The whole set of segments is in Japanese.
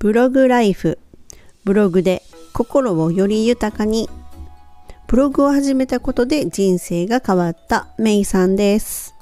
ブログライフ。ブログで心をより豊かに。ブログを始めたことで人生が変わったメイさんです。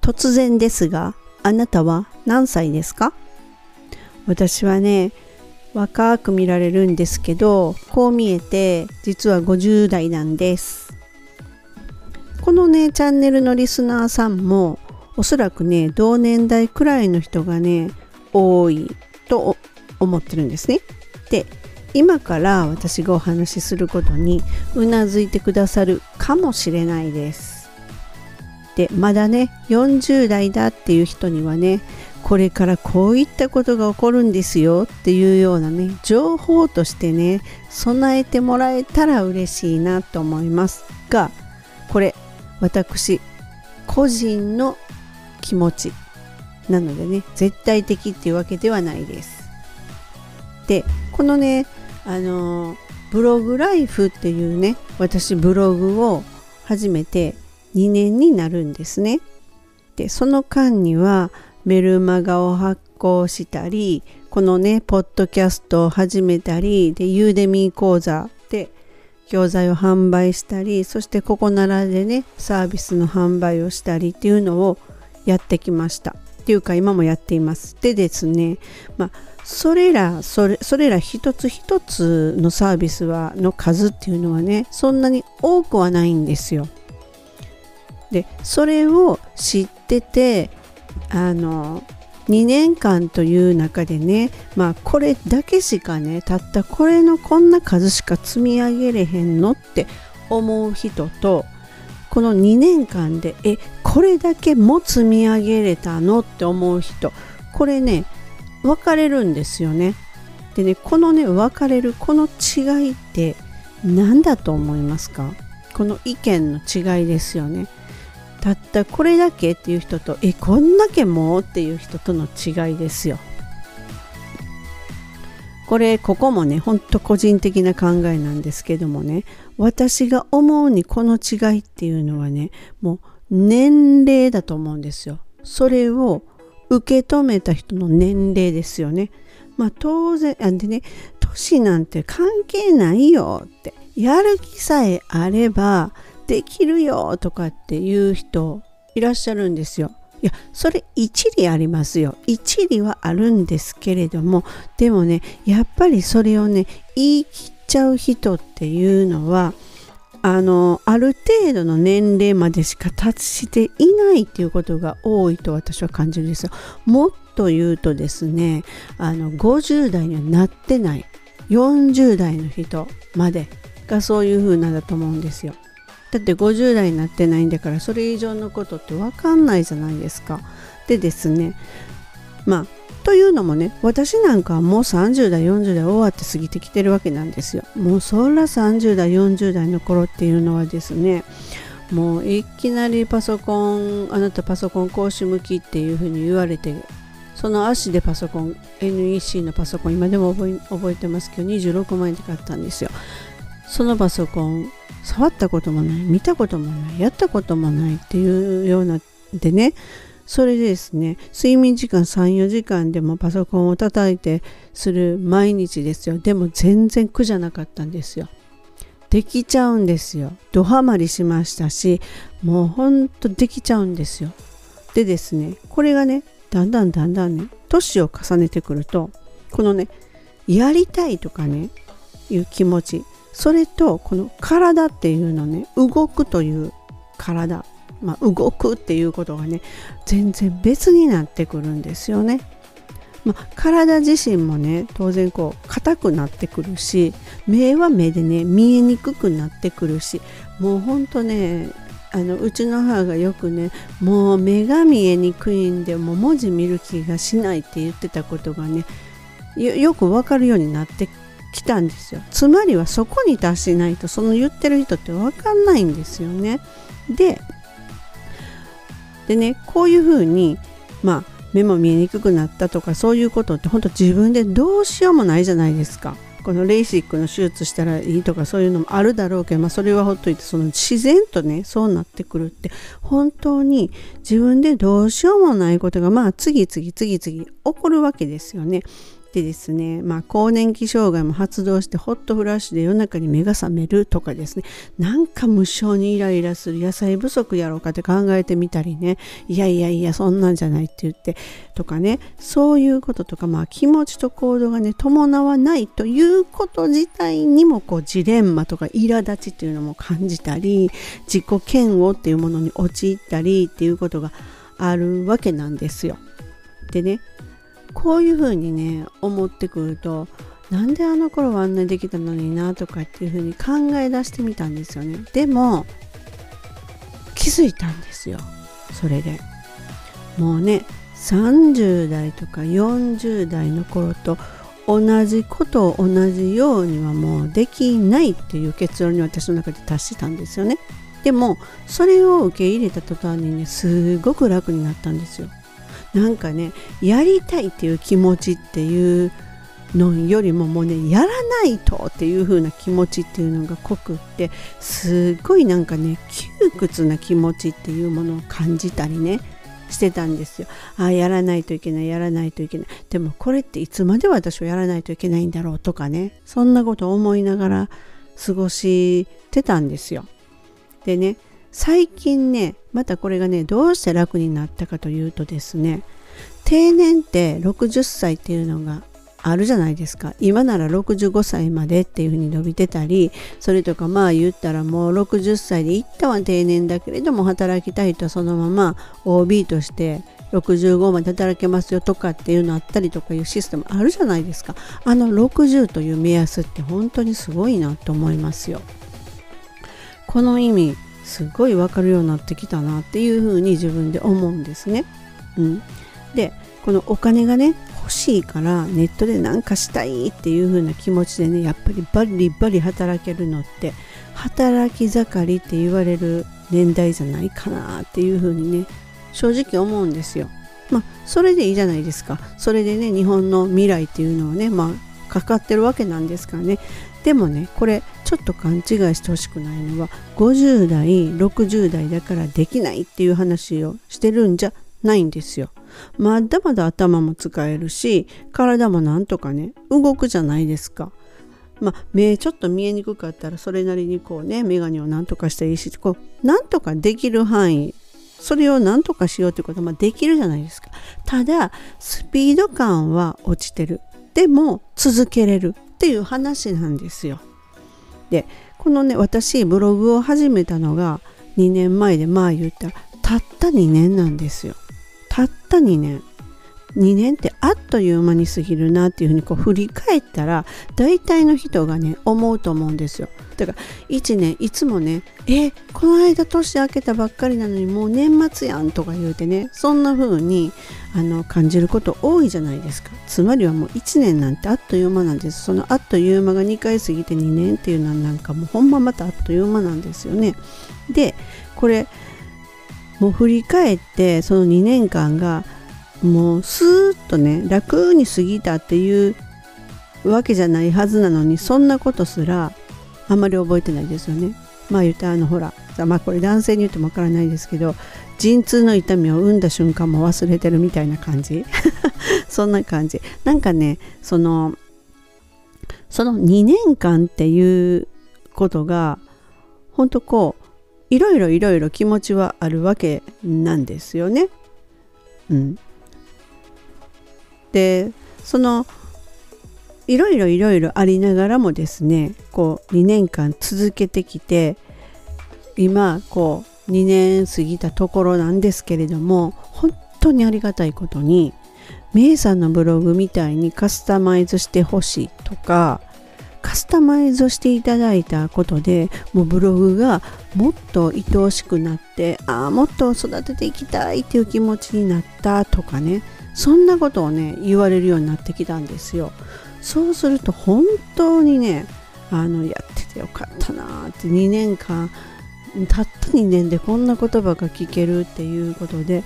突然ですがあなたは何歳ですか？私はね若く見られるんですけどこう見えて実は50代なんです。このねチャンネルのリスナーさんもおそらくね同年代くらいの人がね多いと思ってるんですね。で今から私がお話しすることにうなずいてくださるかもしれないです。でまだね40代だっていう人にはねこれからこういったことが起こるんですよっていうようなね情報としてね備えてもらえたら嬉しいなと思いますがこれ私個人の気持ちなのでね絶対的っていうわけではないですでこのねあのブログライフっていうね私ブログを始めて2年になるんですね。でその間にはメルマガを発行したりこのねポッドキャストを始めたりでユーデミー講座で教材を販売したりそしてここならでねサービスの販売をしたりっていうのをやってきました。っていうか今もやっています。でですねまあそれらそれそれら一つ一つのサービスはの数っていうのはねそんなに多くはないんですよ。でそれを知っててあの2年間という中でねまあこれだけしかねたったこれのこんな数しか積み上げれへんのって思う人とこの2年間でえこれだけも積み上げれたのって思う人これね分かれるんですよね。でねこのね分かれるこの違いって何だと思いますか？この意見の違いですよね。たったこれだけっていう人とえこんだけもうっていう人との違いですよ。これここもねほんと個人的な考えなんですけどもね私が思うにこの違いっていうのはねもう年齢だと思うんですよ。それを受け止めた人の年齢ですよね。まあ当然あでね年なんて関係ないよってやる気さえあればできるよとかっていう人いらっしゃるんですよ。いやそれ一理ありますよ一理はあるんですけれどもでもねやっぱりそれをね言い切っちゃう人っていうのはあのある程度の年齢までしか達していないっていうことが多いと私は感じるんですよ。もっと言うとですねあの50代にはなってない40代の人までがそういう風なんだと思うんですよ。だって50代になってないんだからそれ以上のことって分かんないじゃないですか。でですねまあというのもね私なんかはもう30代40代終わって過ぎてきてるわけなんですよ。もうそら30代40代の頃っていうのはですねもういきなりパソコンあなたパソコン講師向きっていうふうに言われてその足でパソコン NEC のパソコン今でも覚え覚えてますけど26万円で買ったんですよ。そのパソコン触ったこともない見たこともないやったこともないっていうようなでねそれでですね睡眠時間34時間でもパソコンを叩いてする毎日ですよ。でも全然苦じゃなかったんですよ。できちゃうんですよ。ドハマりしましたしもうほんとできちゃうんですよ。でですねこれがねだんだんだんだんね年を重ねてくるとこのねやりたいとかねいう気持ちそれとこの体っていうのね動くという体、まあ、動くっていうことがね全然別になってくるんですよね。まあ、体自身もね当然こう硬くなってくるし目は目でね見えにくくなってくるしもうほんとねあのうちの母がよくねもう目が見えにくいんでもう文字見る気がしないって言ってたことがねよくわかるようになって来たんですよつまりはそこに達しないとその言ってる人って分かんないんですよねででねこういうふうにまあ目も見えにくくなったとかそういうことって本当自分でどうしようもないじゃないですかこのレーシックの手術したらいいとかそういうのもあるだろうけど、まあ、それはほっといてその自然とねそうなってくるって本当に自分でどうしようもないことがまあ次々次々起こるわけですよね。でですね、まあ、更年期障害も発動してホットフラッシュで夜中に目が覚めるとかですねなんか無性にイライラする野菜不足やろうかって考えてみたりねいやいやいやそんなんじゃないって言ってとかねそういうこととか、まあ、気持ちと行動がね伴わないということ自体にもこうジレンマとか苛立ちっていうのも感じたり自己嫌悪っていうものに陥ったりっていうことがあるわけなんですよ。でねこういうふうにね思ってくるとなんであの頃はあんなにできたのになとかっていうふうに考え出してみたんですよね。でも気づいたんですよ。それで。もうね30代とか40代の頃と同じことを同じようにはもうできないっていう結論に私の中で達したんですよね。でもそれを受け入れた途端にねすごく楽になったんですよ。なんかねやりたいっていう気持ちっていうのよりももうねやらないとっていう風な気持ちっていうのが濃くってすっごいなんかね窮屈な気持ちっていうものを感じたりねしてたんですよ。ああやらないといけないやらないといけないでもこれっていつまで私はやらないといけないんだろうとかねそんなことを思いながら過ごしてたんですよ。でね最近ねまたこれがねどうして楽になったかというとですね定年って60歳っていうのがあるじゃないですか。今なら65歳までっていうふうに伸びてたりそれとかまあ言ったらもう60歳で一旦は定年だけれども働きたいとそのまま OB として65まで働けますよとかっていうのあったりとかいうシステムあるじゃないですか。あの60という目安って本当にすごいなと思いますよ。この意味すごい分かるようになってきたなっていうふうに自分で思うんですね。うん、でこのお金がね欲しいからネットで何かしたいっていう風な気持ちでねやっぱりバリバリ働けるのって働き盛りって言われる年代じゃないかなっていう風にね正直思うんですよ。まあそれでいいじゃないですか。それでね日本の未来っていうのはねまあかかってるわけなんですからねでもねこれちょっと勘違いしてほしくないのは50代60代だからできないっていう話をしてるんじゃないんですよ。まだまだ頭も使えるし体もなんとかね動くじゃないですか。まあ、目ちょっと見えにくかったらそれなりにこうね眼鏡をなんとかしていいしこうなんとかできる範囲それをなんとかしようということはまできるじゃないですか。ただスピード感は落ちてる。でも続けれる。っていう話なんですよ。でこのね私ブログを始めたのが2年前でまあ言ったらたった2年なんですよ。たった2年。2年ってあっという間に過ぎるなっていうふうにこう振り返ったら大体の人がね思うと思うんですよ。だから1年いつもねえこの間年明けたばっかりなのにもう年末やんとか言うてねそんな風にあの感じること多いじゃないですか。つまりはもう1年なんてあっという間なんです。そのあっという間が2回過ぎて2年っていうのはなんかもうほんままたあっという間なんですよね。でこれもう振り返ってその2年間がもうスーッとね楽に過ぎたっていうわけじゃないはずなのにそんなことすらあんまり覚えてないですよね。まあ言ったあのほらまあこれ男性に言ってもわからないですけど陣痛の痛みを産んだ瞬間も忘れてるみたいな感じ そんな感じなんかねそのその2年間っていうことが本当こういろいろいろいろ気持ちはあるわけなんですよね。うん、でそのいろいろいろいろありながらもですねこう2年間続けてきて今こう2年過ぎたところなんですけれども本当にありがたいことにメイさんのブログみたいにカスタマイズしてほしいとかカスタマイズしていただいたことでもうブログがもっと愛おしくなってああもっと育てていきたいっていう気持ちになったとかねそんなことをね言われるようになってきたんですよそうすると本当にねあのやっててよかったなって2年間たった2年でこんな言葉が聞けるっていうことで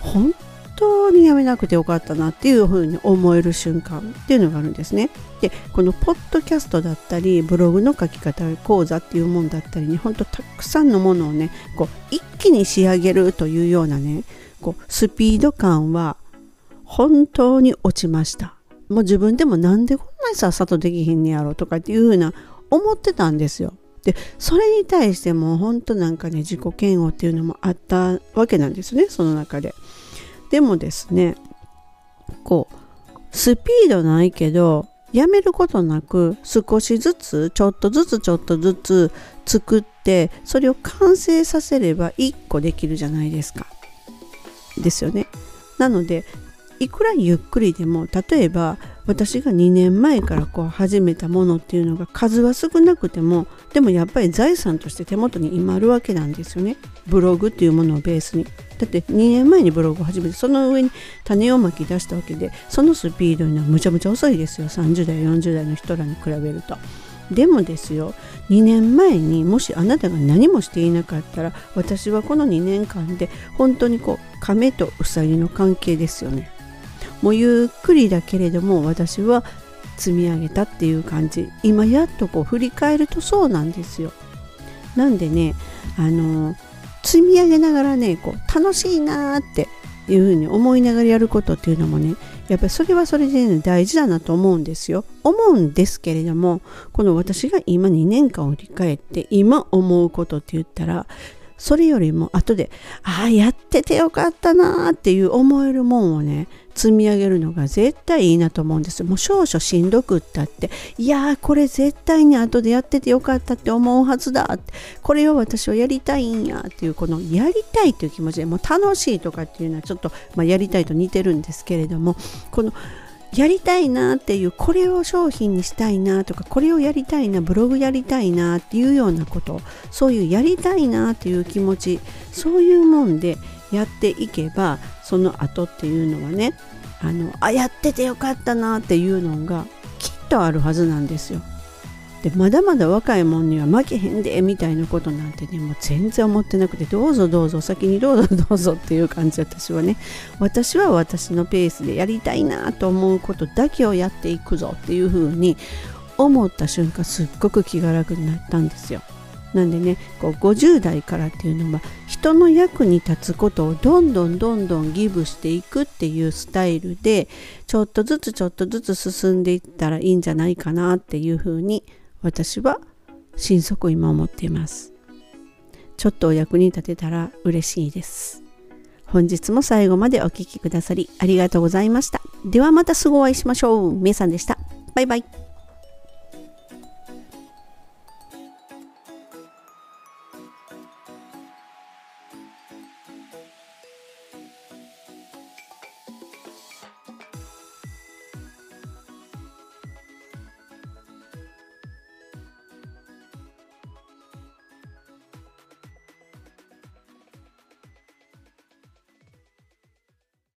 本当にやめなくてよかったなっていうふうに思える瞬間っていうのがあるんですね。でこのポッドキャストだったりブログの書き方講座っていうもんだったりねほんとたくさんのものをねこう一気に仕上げるというようなねこうスピード感は本当に落ちました。もう自分でもなんでこんなにさっさとできひんねやろとかっていうふうな思ってたんですよ。でそれに対しても本当なんかね自己嫌悪っていうのもあったわけなんですねその中で。でもですねこうスピードないけどやめることなく少しずつちょっとずつちょっとずつ作ってそれを完成させれば1個できるじゃないですか。ですよね。なのでいくらゆっくりでも例えば私が2年前からこう始めたものっていうのが数は少なくてもでもやっぱり財産として手元に今あるわけなんですよね。ブログっていうものをベースに。だって2年前にブログを始めてその上に種をまき出したわけでそのスピードにはむちゃむちゃ遅いですよ。30代40代の人らに比べると。でもですよ2年前にもしあなたが何もしていなかったら私はこの2年間で本当にこう亀とウサギの関係ですよね。もうゆっくりだけれども私は積み上げたっていう感じ。今やっとこう振り返るとそうなんですよ。なんでねあの積み上げながらねこう楽しいなっていうふうに思いながらやることっていうのもねやっぱりそれはそれで、ね、大事だなと思うんですよ。思うんですけれどもこの私が今2年間を振り返って今思うことって言ったらそれよりも後でああやっててよかったなーっていう思えるもんをね積み上げるのが絶対いいなと思うんです。もう少々しんどくったっていやーこれ絶対に後でやっててよかったって思うはずだってこれを私はやりたいんやっていうこのやりたいっていう気持ちでもう楽しいとかっていうのはちょっと、まあ、やりたいと似てるんですけれどもこのやりたいなっていうこれを商品にしたいなとかこれをやりたいなブログやりたいなっていうようなことそういうやりたいなっていう気持ちそういうもんでやっていけばその後っていうのはねあのあやっててよかったなっていうのがきっとあるはずなんですよ。でまだまだ若いもんには負けへんでみたいなことなんてねもう全然思ってなくてどうぞどうぞ先にどうぞ どうぞっていう感じ私はね私は私のペースでやりたいなと思うことだけをやっていくぞっていうふうに思った瞬間すっごく気が楽になったんですよ。なんでねこう50代からっていうのは人の役に立つことをどんどんどんどんギブしていくっていうスタイルでちょっとずつちょっとずつ進んでいったらいいんじゃないかなっていうふうに私は心底今思っています。ちょっとお役に立てたら嬉しいです。本日も最後までお聴きくださりありがとうございました。ではまたすぐお会いしましょう。めいさんでした。バイバイ。